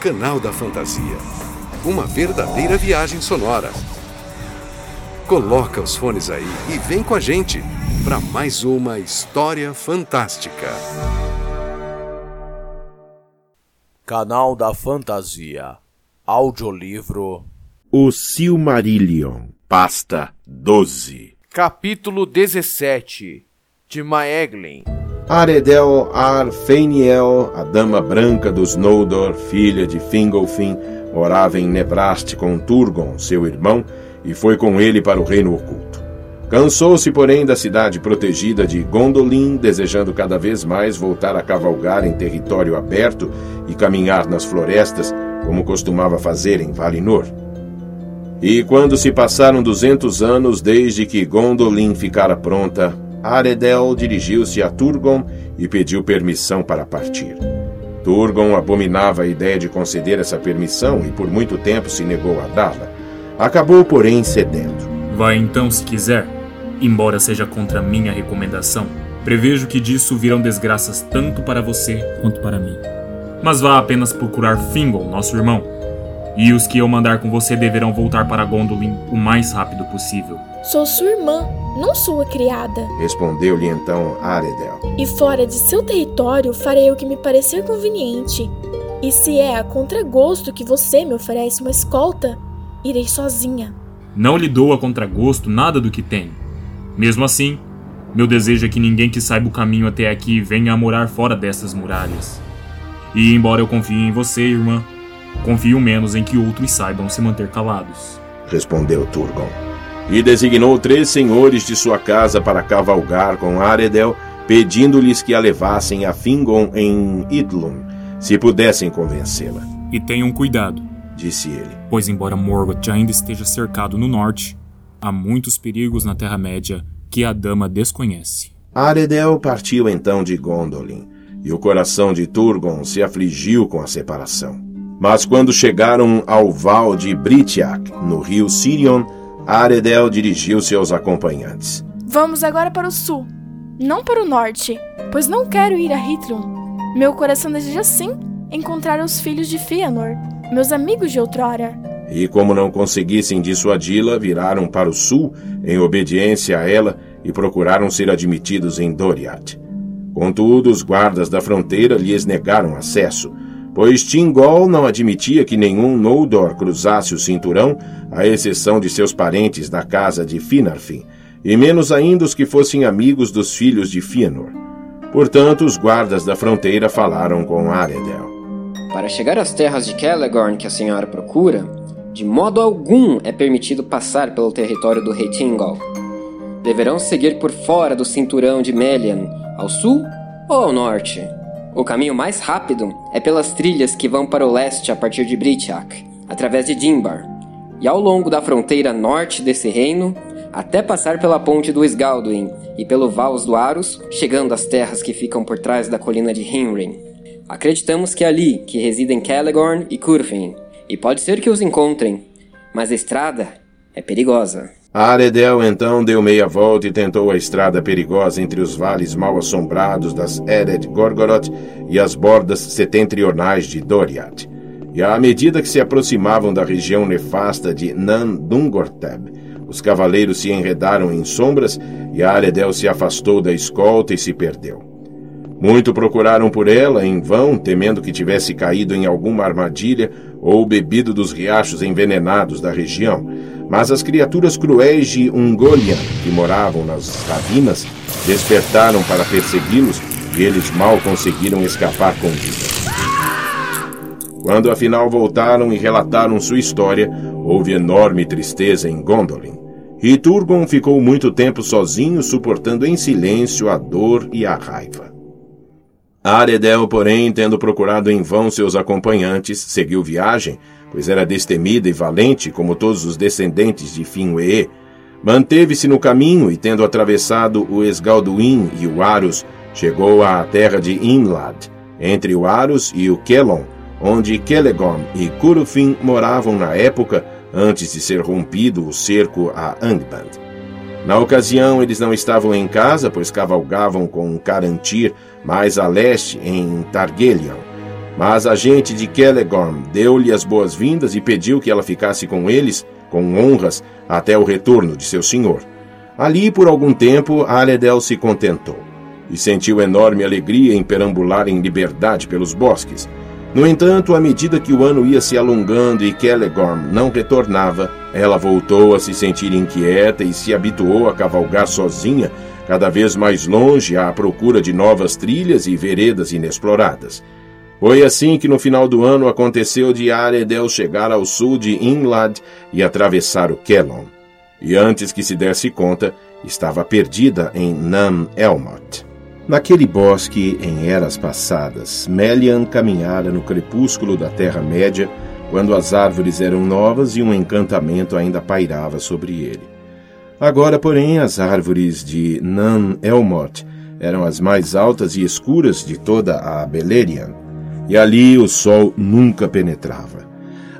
Canal da Fantasia. Uma verdadeira viagem sonora. Coloca os fones aí e vem com a gente para mais uma história fantástica. Canal da Fantasia. Audiolivro O Silmarillion, pasta 12. Capítulo 17 De Maeglin Aredel Arfeiniel, a dama branca dos Noldor, filha de Fingolfin, morava em Nebrask com Turgon, seu irmão, e foi com ele para o reino oculto. Cansou-se, porém, da cidade protegida de Gondolin, desejando cada vez mais voltar a cavalgar em território aberto e caminhar nas florestas, como costumava fazer em Valinor. E quando se passaram duzentos anos desde que Gondolin ficara pronta, Aredel dirigiu-se a Turgon e pediu permissão para partir. Turgon abominava a ideia de conceder essa permissão e por muito tempo se negou a dá-la. Acabou, porém, cedendo. Vá então, se quiser, embora seja contra minha recomendação. Prevejo que disso virão desgraças tanto para você quanto para mim. Mas vá apenas procurar Fingol, nosso irmão. E os que eu mandar com você deverão voltar para Gondolin o mais rápido possível. Sou sua irmã, não sua criada. Respondeu-lhe então Aredel. E fora de seu território farei o que me parecer conveniente. E se é a contragosto que você me oferece uma escolta, irei sozinha. Não lhe dou a contragosto nada do que tenho. Mesmo assim, meu desejo é que ninguém que saiba o caminho até aqui venha a morar fora dessas muralhas. E embora eu confie em você, irmã, confio menos em que outros saibam se manter calados. Respondeu Turgon. E designou três senhores de sua casa para cavalgar com Aredel, pedindo-lhes que a levassem a Fingon em Idlum, se pudessem convencê-la. E tenham cuidado, Disse ele. pois embora Morgoth ainda esteja cercado no norte, há muitos perigos na Terra-média que a dama desconhece. Aredel partiu então de Gondolin, e o coração de Turgon se afligiu com a separação. Mas quando chegaram ao val de Britiak, no rio Sirion, Aredel dirigiu-se aos acompanhantes. Vamos agora para o sul, não para o norte, pois não quero ir a Hithlum. Meu coração deseja sim encontrar os filhos de Fëanor, meus amigos de outrora. E como não conseguissem dissuadi-la, viraram para o sul, em obediência a ela, e procuraram ser admitidos em Doriath. Contudo, os guardas da fronteira lhes negaram acesso, pois Tingol não admitia que nenhum Noldor cruzasse o cinturão, à exceção de seus parentes da casa de Finarfin, e menos ainda os que fossem amigos dos filhos de Fëanor. Portanto, os guardas da fronteira falaram com Aredel. Para chegar às terras de Celegorn que a senhora procura, de modo algum é permitido passar pelo território do rei Tingol. Deverão seguir por fora do cinturão de Melian, ao sul ou ao norte. O caminho mais rápido é pelas trilhas que vão para o leste a partir de Britiak, através de Dimbar, e ao longo da fronteira norte desse reino, até passar pela ponte do Esgalduin e pelo Vals do Arus, chegando às terras que ficam por trás da colina de Hinrin. Acreditamos que é ali que residem Celegorn e Curfin, e pode ser que os encontrem, mas a estrada é perigosa. Aredel então deu meia volta e tentou a estrada perigosa entre os vales mal assombrados das Ered Gorgoroth e as bordas setentrionais de Doriath. E à medida que se aproximavam da região nefasta de Nan Dungorteb, os cavaleiros se enredaram em sombras e Aredel se afastou da escolta e se perdeu. Muito procuraram por ela, em vão, temendo que tivesse caído em alguma armadilha ou bebido dos riachos envenenados da região. Mas as criaturas cruéis de Ungoliant, que moravam nas ravinas, despertaram para persegui-los e eles mal conseguiram escapar com vida. Quando afinal voltaram e relataram sua história, houve enorme tristeza em Gondolin. E Turgon ficou muito tempo sozinho, suportando em silêncio a dor e a raiva. Aredel, porém, tendo procurado em vão seus acompanhantes, seguiu viagem, pois era destemida e valente como todos os descendentes de Finwë. Manteve-se no caminho e, tendo atravessado o Esgalduin e o Arus, chegou à terra de Inlad, entre o Arus e o Kelon, onde Celegorm e Curufin moravam na época antes de ser rompido o cerco a Angband. Na ocasião, eles não estavam em casa, pois cavalgavam com Carantir mais a leste, em Targelion. Mas a gente de Celegorm deu-lhe as boas-vindas e pediu que ela ficasse com eles, com honras, até o retorno de seu senhor. Ali, por algum tempo, Aredel se contentou e sentiu enorme alegria em perambular em liberdade pelos bosques. No entanto, à medida que o ano ia se alongando e Celegorm não retornava, ela voltou a se sentir inquieta e se habituou a cavalgar sozinha, cada vez mais longe à procura de novas trilhas e veredas inexploradas. Foi assim que no final do ano aconteceu de Aredel chegar ao sul de Inlad e atravessar o Kelon. E antes que se desse conta, estava perdida em Nam Elmot. Naquele bosque, em eras passadas, Melian caminhara no crepúsculo da Terra-média, quando as árvores eram novas e um encantamento ainda pairava sobre ele. Agora, porém, as árvores de Nan Elmot eram as mais altas e escuras de toda a Beleriand, e ali o sol nunca penetrava.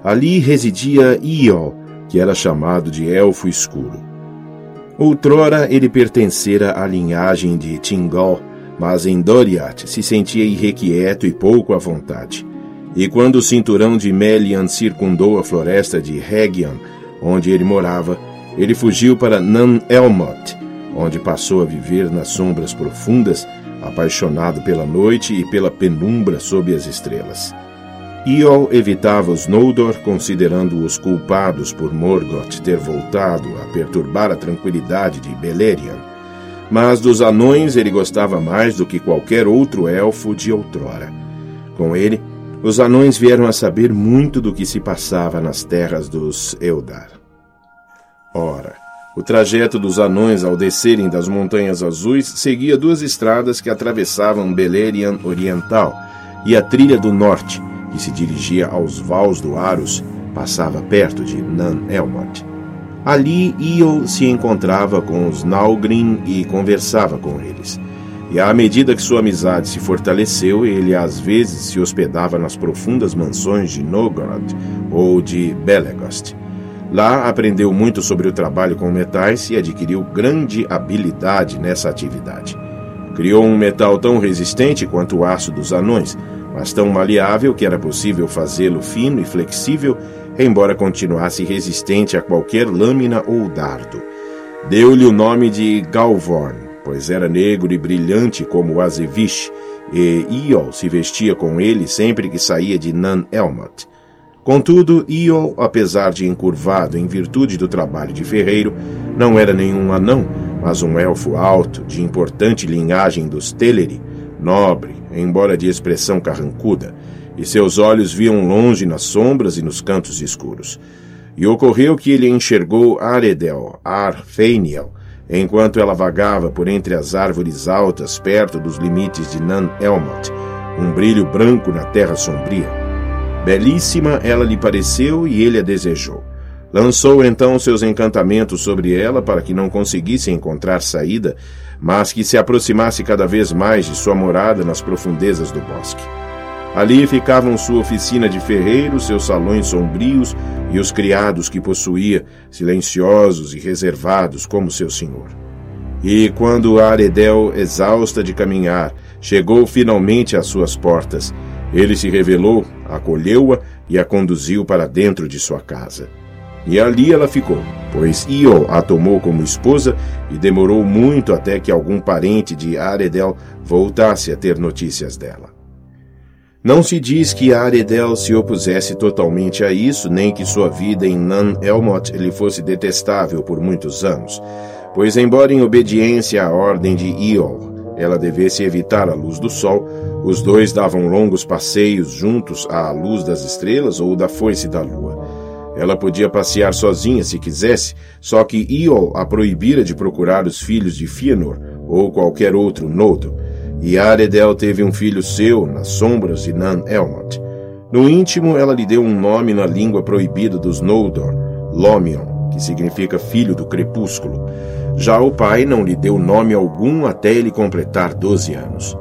Ali residia Iol, que era chamado de Elfo Escuro. Outrora ele pertencera à linhagem de Tingol, mas em Doriath se sentia irrequieto e pouco à vontade. E quando o cinturão de Melian circundou a floresta de Hegian, onde ele morava, ele fugiu para Nan Elmot, onde passou a viver nas sombras profundas apaixonado pela noite e pela penumbra sob as estrelas. Iol evitava os Noldor, considerando-os culpados por Morgoth ter voltado a perturbar a tranquilidade de Beleriand. Mas dos anões ele gostava mais do que qualquer outro elfo de outrora. Com ele, os anões vieram a saber muito do que se passava nas terras dos Eldar. Ora, o trajeto dos anões ao descerem das Montanhas Azuis seguia duas estradas que atravessavam Beleriand Oriental e a trilha do norte, que se dirigia aos Vals do Arus, passava perto de Nan Elmot. Ali Io se encontrava com os Nalgrim e conversava com eles. E à medida que sua amizade se fortaleceu, ele às vezes se hospedava nas profundas mansões de Nogorod ou de Belegost Lá aprendeu muito sobre o trabalho com metais e adquiriu grande habilidade nessa atividade. Criou um metal tão resistente quanto o aço dos anões, mas tão maleável que era possível fazê-lo fino e flexível, embora continuasse resistente a qualquer lâmina ou dardo. Deu-lhe o nome de Galvorn, pois era negro e brilhante como o Azevish, e Iol se vestia com ele sempre que saía de Nan Elmot. Contudo, Iol, apesar de encurvado em virtude do trabalho de ferreiro, não era nenhum anão, mas um elfo alto, de importante linhagem dos Teleri, nobre, embora de expressão carrancuda, e seus olhos viam longe nas sombras e nos cantos escuros. E ocorreu que ele enxergou Aredel, Arfeiniel, enquanto ela vagava por entre as árvores altas perto dos limites de Nan Elmot, um brilho branco na terra sombria. Belíssima ela lhe pareceu e ele a desejou. Lançou então seus encantamentos sobre ela para que não conseguisse encontrar saída, mas que se aproximasse cada vez mais de sua morada nas profundezas do bosque. Ali ficavam sua oficina de ferreiro, seus salões sombrios e os criados que possuía, silenciosos e reservados como seu senhor. E quando Aredel, exausta de caminhar, chegou finalmente às suas portas, ele se revelou, acolheu-a e a conduziu para dentro de sua casa. E ali ela ficou, pois Io a tomou como esposa e demorou muito até que algum parente de Aredel voltasse a ter notícias dela. Não se diz que Aredel se opusesse totalmente a isso, nem que sua vida em Nan Elmot lhe fosse detestável por muitos anos, pois, embora em obediência à ordem de Iol, ela devesse evitar a luz do sol, os dois davam longos passeios juntos à luz das estrelas ou da foice da lua. Ela podia passear sozinha se quisesse, só que Iol a proibira de procurar os filhos de Fëanor ou qualquer outro Nodo, e Aredel teve um filho seu nas sombras de Nan Elmot. No íntimo, ela lhe deu um nome na língua proibida dos Noldor, Lomion, que significa filho do crepúsculo. Já o pai não lhe deu nome algum até ele completar doze anos.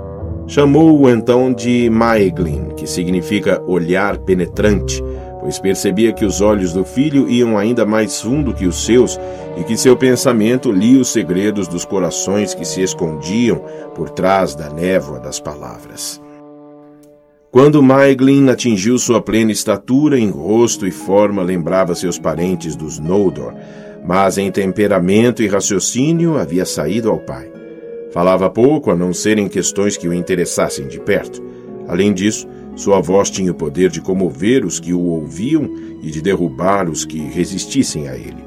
Chamou-o então de Maeglin, que significa olhar penetrante, pois percebia que os olhos do filho iam ainda mais fundo que os seus e que seu pensamento lia os segredos dos corações que se escondiam por trás da névoa das palavras. Quando Maeglin atingiu sua plena estatura, em rosto e forma lembrava seus parentes dos Noldor, mas em temperamento e raciocínio havia saído ao pai. Falava pouco, a não ser em questões que o interessassem de perto. Além disso, sua voz tinha o poder de comover os que o ouviam e de derrubar os que resistissem a ele.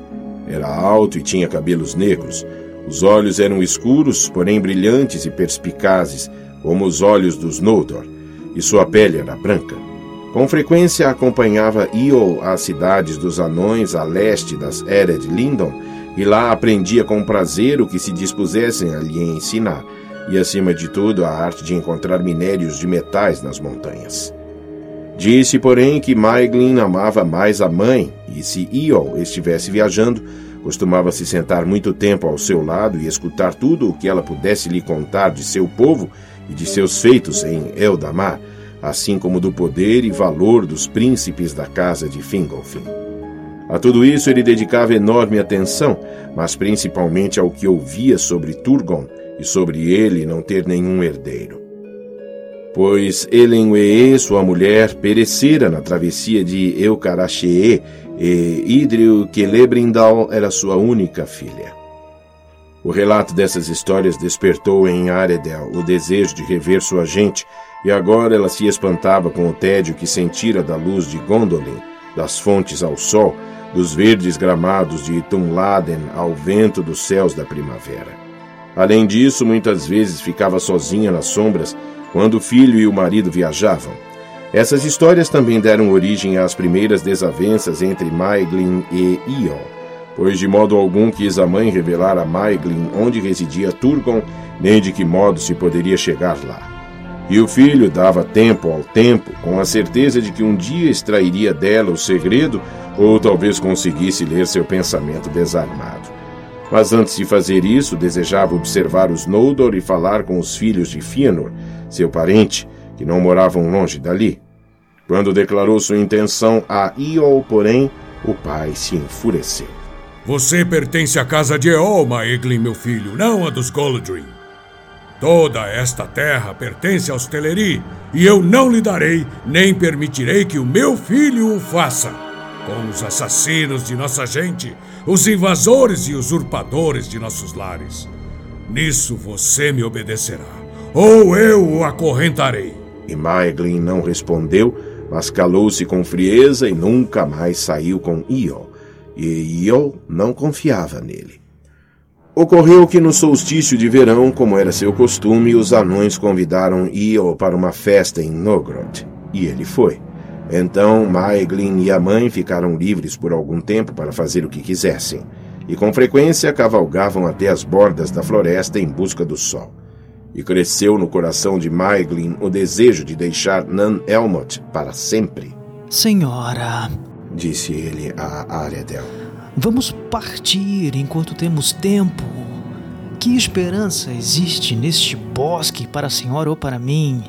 Era alto e tinha cabelos negros. Os olhos eram escuros, porém brilhantes e perspicazes, como os olhos dos Noldor, e sua pele era branca. Com frequência acompanhava Iol às cidades dos anões a leste das Ered Lindon, e lá aprendia com prazer o que se dispusessem a lhe ensinar, e acima de tudo a arte de encontrar minérios de metais nas montanhas. Disse, porém, que Maeglin amava mais a mãe, e se Iol estivesse viajando, costumava se sentar muito tempo ao seu lado e escutar tudo o que ela pudesse lhe contar de seu povo e de seus feitos em Eldamar, assim como do poder e valor dos príncipes da casa de Fingolfin. A tudo isso ele dedicava enorme atenção, mas principalmente ao que ouvia sobre Turgon e sobre ele não ter nenhum herdeiro. Pois Elenwee, sua mulher, perecera na travessia de Eucarachee e Idril Celebrindal era sua única filha. O relato dessas histórias despertou em Aredel o desejo de rever sua gente, e agora ela se espantava com o tédio que sentira da luz de Gondolin, das fontes ao sol, dos verdes gramados de Tunladen ao vento dos céus da primavera. Além disso, muitas vezes ficava sozinha nas sombras quando o filho e o marido viajavam. Essas histórias também deram origem às primeiras desavenças entre Maeglin e Ion, pois de modo algum quis a mãe revelar a Maeglin onde residia Turgon, nem de que modo se poderia chegar lá. E o filho dava tempo ao tempo, com a certeza de que um dia extrairia dela o segredo ou talvez conseguisse ler seu pensamento desarmado. Mas antes de fazer isso, desejava observar os Noldor e falar com os filhos de Fëanor, seu parente, que não moravam longe dali. Quando declarou sua intenção a Iol, porém, o pai se enfureceu. Você pertence à casa de Eol, Maeglin, meu filho, não a dos Goldrim. Toda esta terra pertence aos Teleri, e eu não lhe darei, nem permitirei que o meu filho o faça. Com os assassinos de nossa gente, os invasores e usurpadores de nossos lares. Nisso você me obedecerá, ou eu o acorrentarei. E Maeglin não respondeu, mas calou-se com frieza e nunca mais saiu com Iol. E Iol não confiava nele. Ocorreu que no solstício de verão, como era seu costume, os anões convidaram Io para uma festa em Nogrod, e ele foi. Então Maeglin e a mãe ficaram livres por algum tempo para fazer o que quisessem, e com frequência cavalgavam até as bordas da floresta em busca do sol. E cresceu no coração de Maeglin o desejo de deixar Nan Elmot para sempre. Senhora, disse ele a Aredel. Vamos partir enquanto temos tempo. Que esperança existe neste bosque para a senhora ou para mim?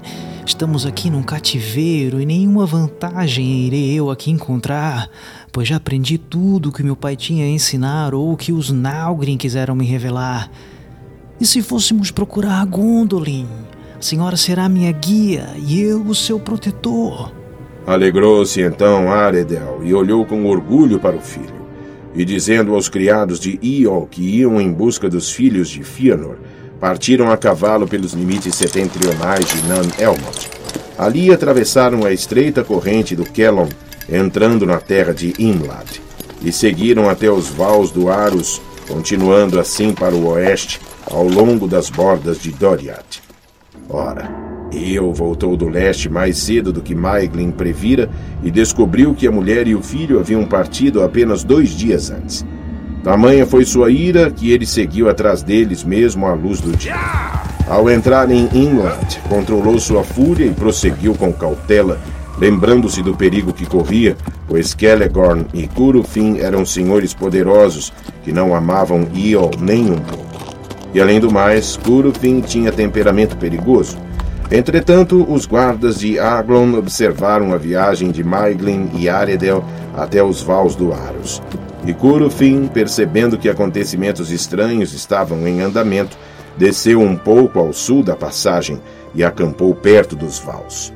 Estamos aqui num cativeiro e nenhuma vantagem irei eu aqui encontrar, pois já aprendi tudo que meu pai tinha a ensinar ou que os Naugrin quiseram me revelar. E se fôssemos procurar Gondolin? A senhora será minha guia e eu o seu protetor. Alegrou-se então Aredel e olhou com orgulho para o filho e dizendo aos criados de Iol que iam em busca dos filhos de Fëanor, partiram a cavalo pelos limites setentrionais de Nan Elmot. Ali atravessaram a estreita corrente do Kellon, entrando na terra de Imlad, e seguiram até os vales do Arus, continuando assim para o oeste, ao longo das bordas de Doriath. Ora, eu voltou do leste mais cedo do que Maeglin previra e descobriu que a mulher e o filho haviam partido apenas dois dias antes. Tamanha foi sua ira que ele seguiu atrás deles mesmo à luz do dia. Ao entrar em England, controlou sua fúria e prosseguiu com cautela, lembrando-se do perigo que corria, pois Celegorn e Curufin eram senhores poderosos que não amavam Iol nem um pouco. E além do mais, Curufin tinha temperamento perigoso Entretanto, os guardas de Aglon observaram a viagem de Maeglin e Aredel até os vals do Aros. E Curufin, percebendo que acontecimentos estranhos estavam em andamento, desceu um pouco ao sul da passagem e acampou perto dos vals.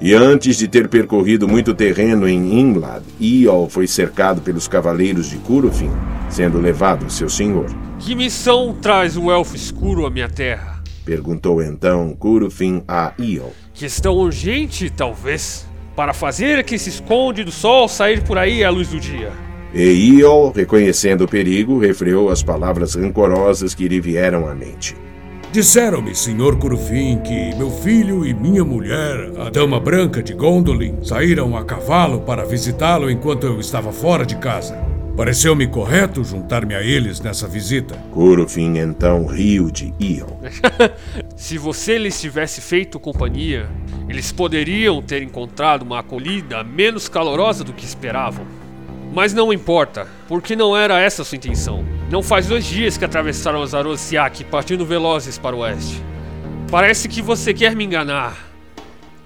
E antes de ter percorrido muito terreno em Inlad, Iol foi cercado pelos cavaleiros de Curufin, sendo levado seu senhor. Que missão traz o elfo escuro à minha terra? Perguntou então Curufin a Iol. Questão urgente, talvez, para fazer que se esconde do sol sair por aí à luz do dia. E Iol, reconhecendo o perigo, refreou as palavras rancorosas que lhe vieram à mente. Disseram-me, senhor Curufim, que meu filho e minha mulher, a Dama Branca de Gondolin, saíram a cavalo para visitá-lo enquanto eu estava fora de casa. Pareceu-me correto juntar-me a eles nessa visita. Curufin então riu de Iol. Se você lhes tivesse feito companhia, eles poderiam ter encontrado uma acolhida menos calorosa do que esperavam. Mas não importa, porque não era essa a sua intenção. Não faz dois dias que atravessaram os Arosiak partindo velozes para o oeste. Parece que você quer me enganar.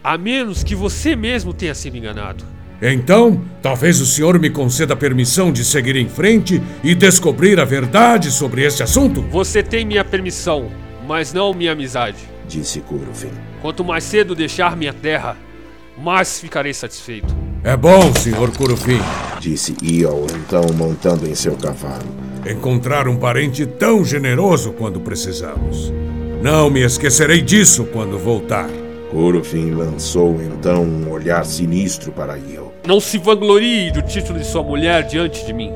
A menos que você mesmo tenha sido enganado. Então, talvez o senhor me conceda permissão de seguir em frente e descobrir a verdade sobre este assunto? Você tem minha permissão, mas não minha amizade. Disse Curufin. Quanto mais cedo deixar minha terra, mais ficarei satisfeito. É bom, senhor Curufim. Disse Iol, então montando em seu cavalo. Encontrar um parente tão generoso quando precisamos. Não me esquecerei disso quando voltar. Curufin lançou então um olhar sinistro para Iol. Não se vanglorie do título de sua mulher diante de mim,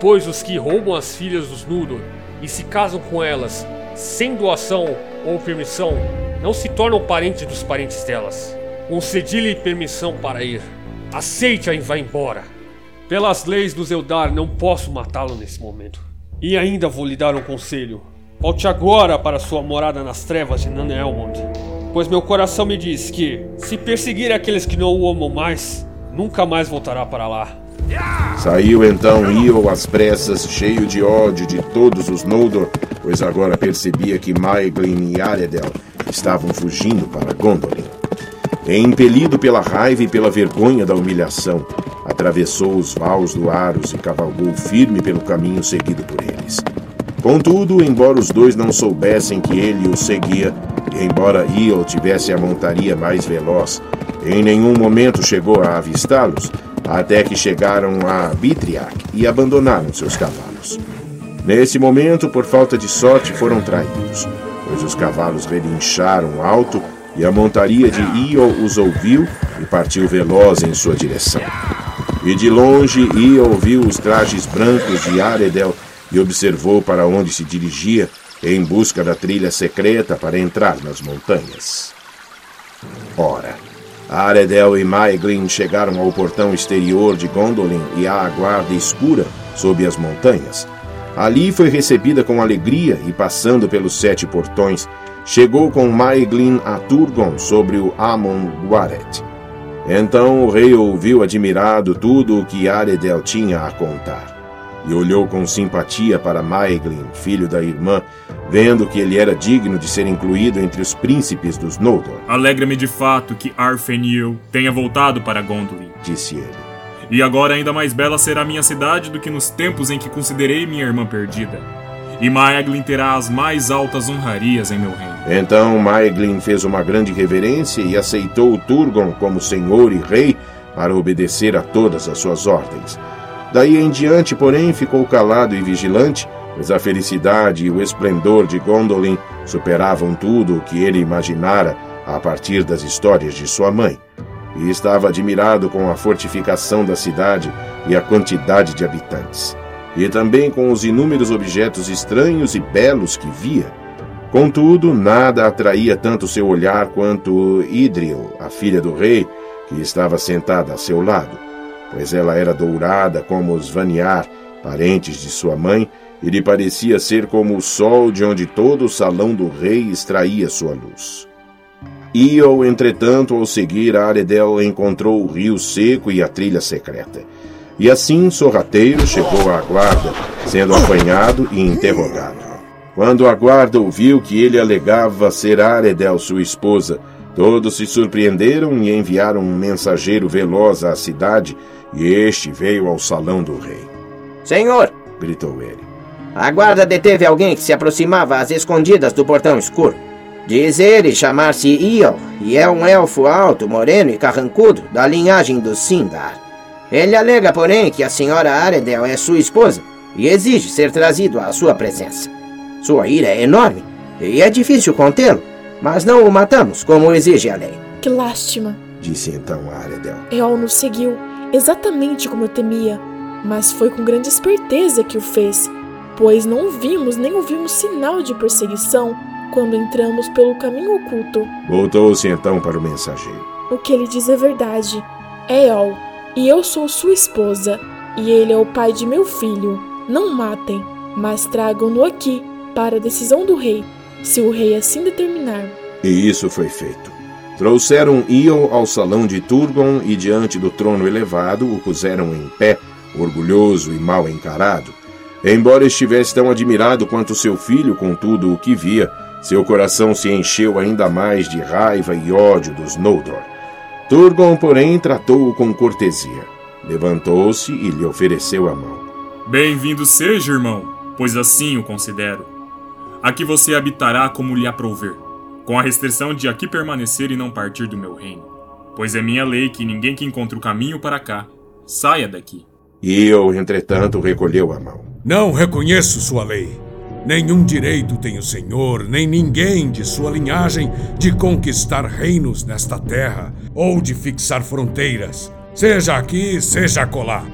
pois os que roubam as filhas dos Núdor e se casam com elas sem doação ou permissão não se tornam parentes dos parentes delas. Concedi-lhe permissão para ir. Aceite-a e vá embora. Pelas leis do Zeldar, não posso matá-lo nesse momento. E ainda vou lhe dar um conselho. Volte agora para sua morada nas trevas de Nanelmond, pois meu coração me diz que, se perseguir aqueles que não o amam mais, nunca mais voltará para lá. Saiu então Iol às pressas, cheio de ódio de todos os Noldor, pois agora percebia que Maeglin e Aredel estavam fugindo para Gondolin. E, impelido pela raiva e pela vergonha da humilhação, atravessou os vales do Aros e cavalgou firme pelo caminho seguido por eles. Contudo, embora os dois não soubessem que ele os seguia, e embora Iol tivesse a montaria mais veloz, em nenhum momento chegou a avistá-los, até que chegaram a Bitriac e abandonaram seus cavalos. Nesse momento, por falta de sorte, foram traídos, pois os cavalos relincharam alto e a montaria de Iol os ouviu e partiu veloz em sua direção. E de longe Iol viu os trajes brancos de Aredel e observou para onde se dirigia em busca da trilha secreta para entrar nas montanhas. Ora, Aredel e Maeglin chegaram ao portão exterior de Gondolin e à guarda escura sob as montanhas. Ali foi recebida com alegria e, passando pelos sete portões, chegou com Maeglin a Turgon sobre o Amon Guaret. Então o rei ouviu admirado tudo o que Aredel tinha a contar, e olhou com simpatia para Maeglin, filho da irmã, vendo que ele era digno de ser incluído entre os príncipes dos Noldor. Alegra-me de fato que Arfenil tenha voltado para Gondolin. Disse ele. E agora ainda mais bela será minha cidade do que nos tempos em que considerei minha irmã perdida. E Maeglin terá as mais altas honrarias em meu reino. Então Maeglin fez uma grande reverência e aceitou Turgon como senhor e rei para obedecer a todas as suas ordens. Daí em diante, porém, ficou calado e vigilante, pois a felicidade e o esplendor de Gondolin superavam tudo o que ele imaginara a partir das histórias de sua mãe. E estava admirado com a fortificação da cidade e a quantidade de habitantes, e também com os inúmeros objetos estranhos e belos que via. Contudo, nada atraía tanto seu olhar quanto Idril, a filha do rei, que estava sentada a seu lado, pois ela era dourada como os Vaniar, parentes de sua mãe, e lhe parecia ser como o sol de onde todo o salão do rei extraía sua luz. Iol, entretanto, ao seguir Aredel, encontrou o rio seco e a trilha secreta. E assim, sorrateiro chegou à guarda, sendo apanhado e interrogado. Quando a guarda ouviu que ele alegava ser Aredel sua esposa, todos se surpreenderam e enviaram um mensageiro veloz à cidade, e este veio ao salão do rei. Senhor, gritou ele. a guarda deteve alguém que se aproximava às escondidas do portão escuro. Diz ele chamar-se Iol e é um elfo alto, moreno e carrancudo, da linhagem dos Sindar. Ele alega, porém, que a senhora Aredel é sua esposa e exige ser trazido à sua presença. Sua ira é enorme e é difícil contê-lo, mas não o matamos, como exige a lei. Que lástima. Disse então Aredel. Eol nos seguiu, exatamente como eu temia, mas foi com grande esperteza que o fez, pois não vimos nem ouvimos sinal de perseguição quando entramos pelo caminho oculto. Voltou-se então para o mensageiro. O que ele diz é verdade. É Eol, e eu sou sua esposa, e ele é o pai de meu filho. Não matem, mas tragam-no aqui, para a decisão do rei, se o rei assim determinar. E isso foi feito. Trouxeram Ion ao salão de Turgon e diante do trono elevado o puseram em pé, orgulhoso e mal encarado. Embora estivesse tão admirado quanto seu filho com tudo o que via, seu coração se encheu ainda mais de raiva e ódio dos Noldor. Turgon, porém, tratou-o com cortesia. Levantou-se e lhe ofereceu a mão. Bem-vindo seja, irmão, pois assim o considero. Aqui você habitará como lhe aprouver, com a restrição de aqui permanecer e não partir do meu reino. Pois é minha lei que ninguém que encontre o caminho para cá saia daqui. E eu, entretanto, recolheu a mão. Não reconheço sua lei. Nenhum direito tem o Senhor, nem ninguém de sua linhagem de conquistar reinos nesta terra ou de fixar fronteiras, seja aqui, seja acolá.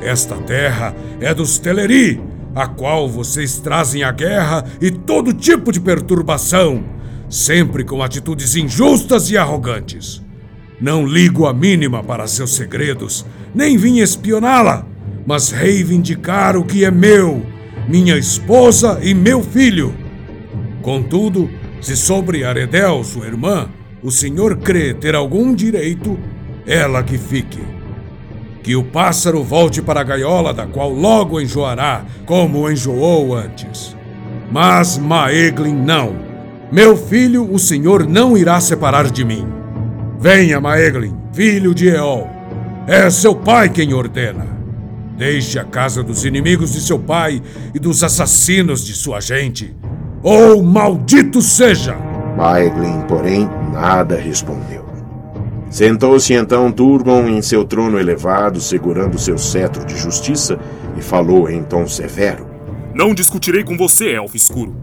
Esta terra é dos Teleri, a qual vocês trazem a guerra e todo tipo de perturbação, sempre com atitudes injustas e arrogantes. Não ligo a mínima para seus segredos, nem vim espioná-la, mas reivindicar o que é meu minha esposa e meu filho. Contudo, se sobre Aredel, sua irmã, o senhor crê ter algum direito, ela que fique. Que o pássaro volte para a gaiola, da qual logo enjoará, como enjoou antes. Mas Maeglin não. Meu filho, o senhor não irá separar de mim. Venha, Maeglin, filho de Eol. É seu pai quem ordena. Deixe a casa dos inimigos de seu pai e dos assassinos de sua gente. Ou maldito seja! Maeglin, porém, nada respondeu. Sentou-se então Turgon em seu trono elevado, segurando seu cetro de justiça, e falou em tom severo: Não discutirei com você, elfo escuro.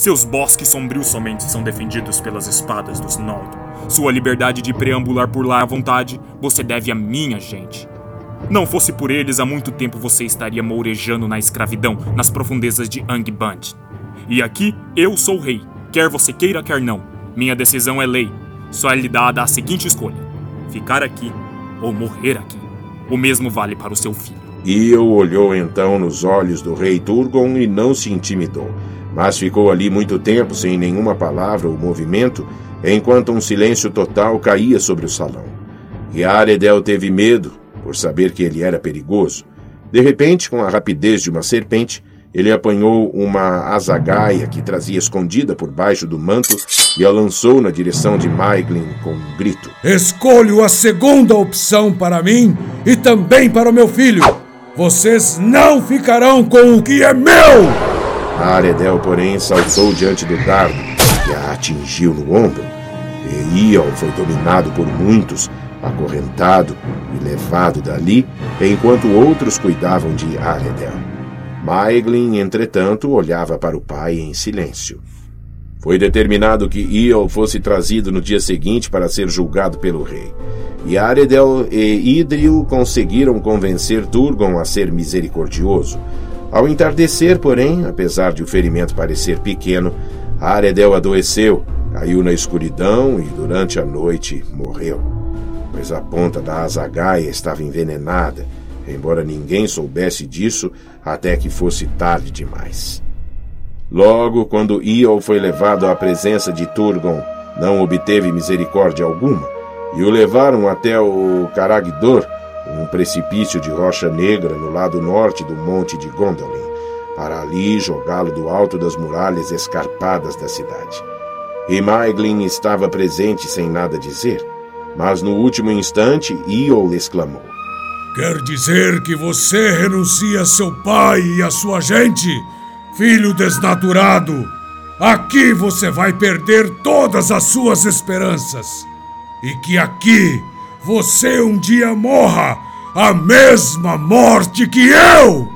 Seus bosques sombrios somente são defendidos pelas espadas dos Noldor. Sua liberdade de preambular por lá à vontade, você deve à minha gente. Não fosse por eles, há muito tempo você estaria mourejando na escravidão nas profundezas de Angband. E aqui eu sou o rei, quer você queira, quer não. Minha decisão é lei. Só é lhe dada a seguinte escolha: ficar aqui ou morrer aqui. O mesmo vale para o seu filho. Io olhou então nos olhos do rei Turgon e não se intimidou, mas ficou ali muito tempo sem nenhuma palavra ou movimento, enquanto um silêncio total caía sobre o salão. E Aredel teve medo, por saber que ele era perigoso. De repente, com a rapidez de uma serpente, ele apanhou uma azagaia que trazia escondida por baixo do manto e a lançou na direção de Maeglin com um grito. Escolho a segunda opção para mim e também para o meu filho. Vocês não ficarão com o que é meu! Aredel, porém, saltou diante do dardo e a atingiu no ombro. E Ion foi dominado por muitos acorrentado e levado dali, enquanto outros cuidavam de Aredel. Maeglin, entretanto, olhava para o pai em silêncio. Foi determinado que Iol fosse trazido no dia seguinte para ser julgado pelo rei. E Aredel e Idril conseguiram convencer Turgon a ser misericordioso. Ao entardecer, porém, apesar de o ferimento parecer pequeno, Aredel adoeceu, caiu na escuridão e durante a noite morreu pois a ponta da azagaia estava envenenada, embora ninguém soubesse disso até que fosse tarde demais. Logo, quando Iol foi levado à presença de Turgon, não obteve misericórdia alguma, e o levaram até o Caragdor, um precipício de rocha negra no lado norte do monte de Gondolin, para ali jogá-lo do alto das muralhas escarpadas da cidade. E Maeglin estava presente sem nada dizer, mas no último instante, Iol exclamou: Quer dizer que você renuncia a seu pai e a sua gente, filho desnaturado? aqui você vai perder todas as suas esperanças. E que aqui você um dia morra a mesma morte que eu!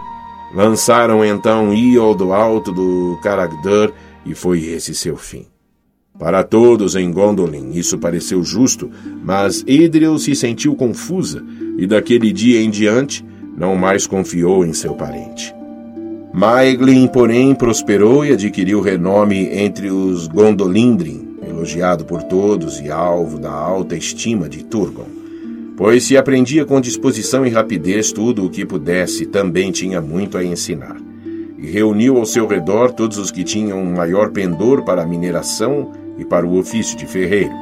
Lançaram então Iol do alto do Caragdur e foi esse seu fim. Para todos em Gondolin isso pareceu justo, mas Idril se sentiu confusa e daquele dia em diante não mais confiou em seu parente. Maeglin, porém, prosperou e adquiriu renome entre os Gondolindrin, elogiado por todos e alvo da alta estima de Turgon. Pois se aprendia com disposição e rapidez tudo o que pudesse, também tinha muito a ensinar. E reuniu ao seu redor todos os que tinham um maior pendor para a mineração e para o ofício de ferreiro.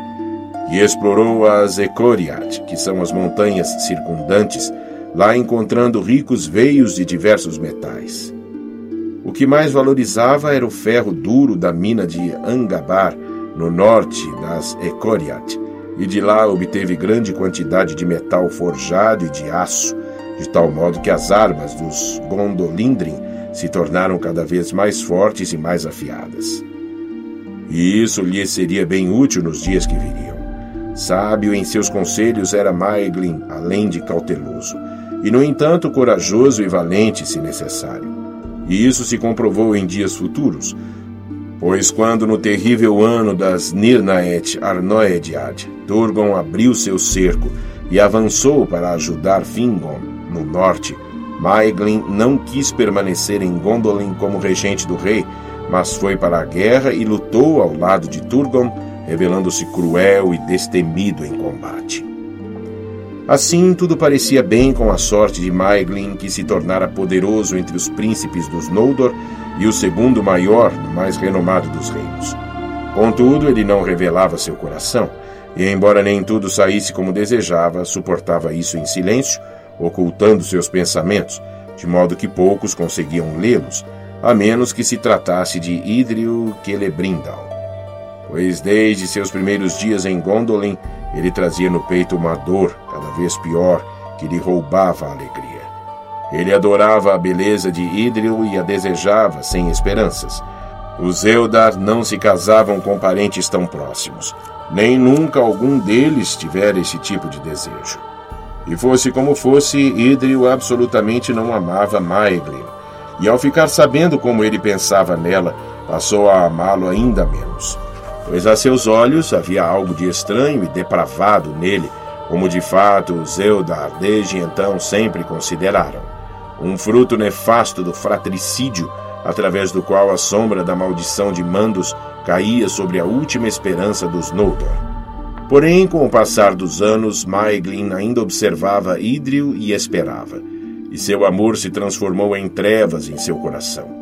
E explorou as Ecoriat, que são as montanhas circundantes, lá encontrando ricos veios de diversos metais. O que mais valorizava era o ferro duro da mina de Angabar, no norte das Ecoriat, e de lá obteve grande quantidade de metal forjado e de aço, de tal modo que as armas dos Gondolindrin se tornaram cada vez mais fortes e mais afiadas e isso lhe seria bem útil nos dias que viriam. Sábio em seus conselhos era Maeglin, além de cauteloso, e no entanto corajoso e valente se necessário. E isso se comprovou em dias futuros, pois quando no terrível ano das Nirnaet Arnoediad, Turgon abriu seu cerco e avançou para ajudar Fingon no norte, Maeglin não quis permanecer em Gondolin como regente do rei, mas foi para a guerra e lutou ao lado de Turgon, revelando-se cruel e destemido em combate. Assim, tudo parecia bem com a sorte de Maeglin, que se tornara poderoso entre os príncipes dos Noldor e o segundo maior, mais renomado dos reinos. Contudo, ele não revelava seu coração, e embora nem tudo saísse como desejava, suportava isso em silêncio, ocultando seus pensamentos, de modo que poucos conseguiam lê-los, a menos que se tratasse de Idril Celebrimbor. Pois desde seus primeiros dias em Gondolin, ele trazia no peito uma dor cada vez pior que lhe roubava a alegria. Ele adorava a beleza de Idril e a desejava sem esperanças. Os Eldar não se casavam com parentes tão próximos, nem nunca algum deles tivera esse tipo de desejo. E fosse como fosse, Idril absolutamente não amava Maeglin, e ao ficar sabendo como ele pensava nela, passou a amá-lo ainda menos. Pois a seus olhos havia algo de estranho e depravado nele, como de fato os Eldar desde então sempre consideraram. Um fruto nefasto do fratricídio, através do qual a sombra da maldição de Mandos caía sobre a última esperança dos Noldor. Porém, com o passar dos anos, Maeglin ainda observava Idril e esperava e seu amor se transformou em trevas em seu coração.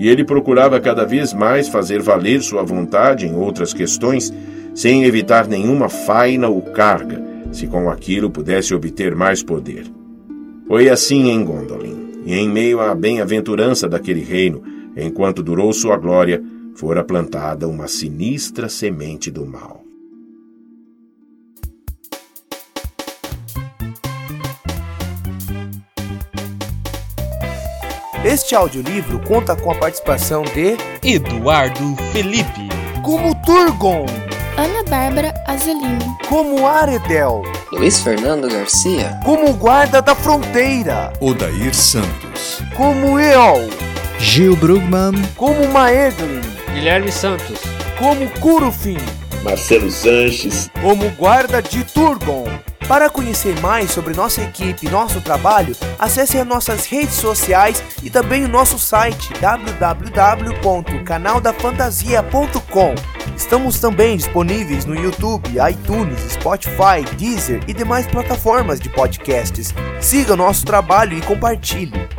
E ele procurava cada vez mais fazer valer sua vontade em outras questões, sem evitar nenhuma faina ou carga, se com aquilo pudesse obter mais poder. Foi assim em Gondolin, e em meio à bem-aventurança daquele reino, enquanto durou sua glória, fora plantada uma sinistra semente do mal. Este audiolivro conta com a participação de Eduardo Felipe, como Turgon, Ana Bárbara Azelino, como Aredel, Luiz Fernando Garcia, como Guarda da Fronteira, Odair Santos, como Eol, Gil Brugman, como Maeglin, Guilherme Santos, como Curufin, Marcelo Sanches, como Guarda de Turgon. Para conhecer mais sobre nossa equipe e nosso trabalho, acesse as nossas redes sociais e também o nosso site www.canaldafantasia.com. Estamos também disponíveis no YouTube, iTunes, Spotify, Deezer e demais plataformas de podcasts. Siga nosso trabalho e compartilhe.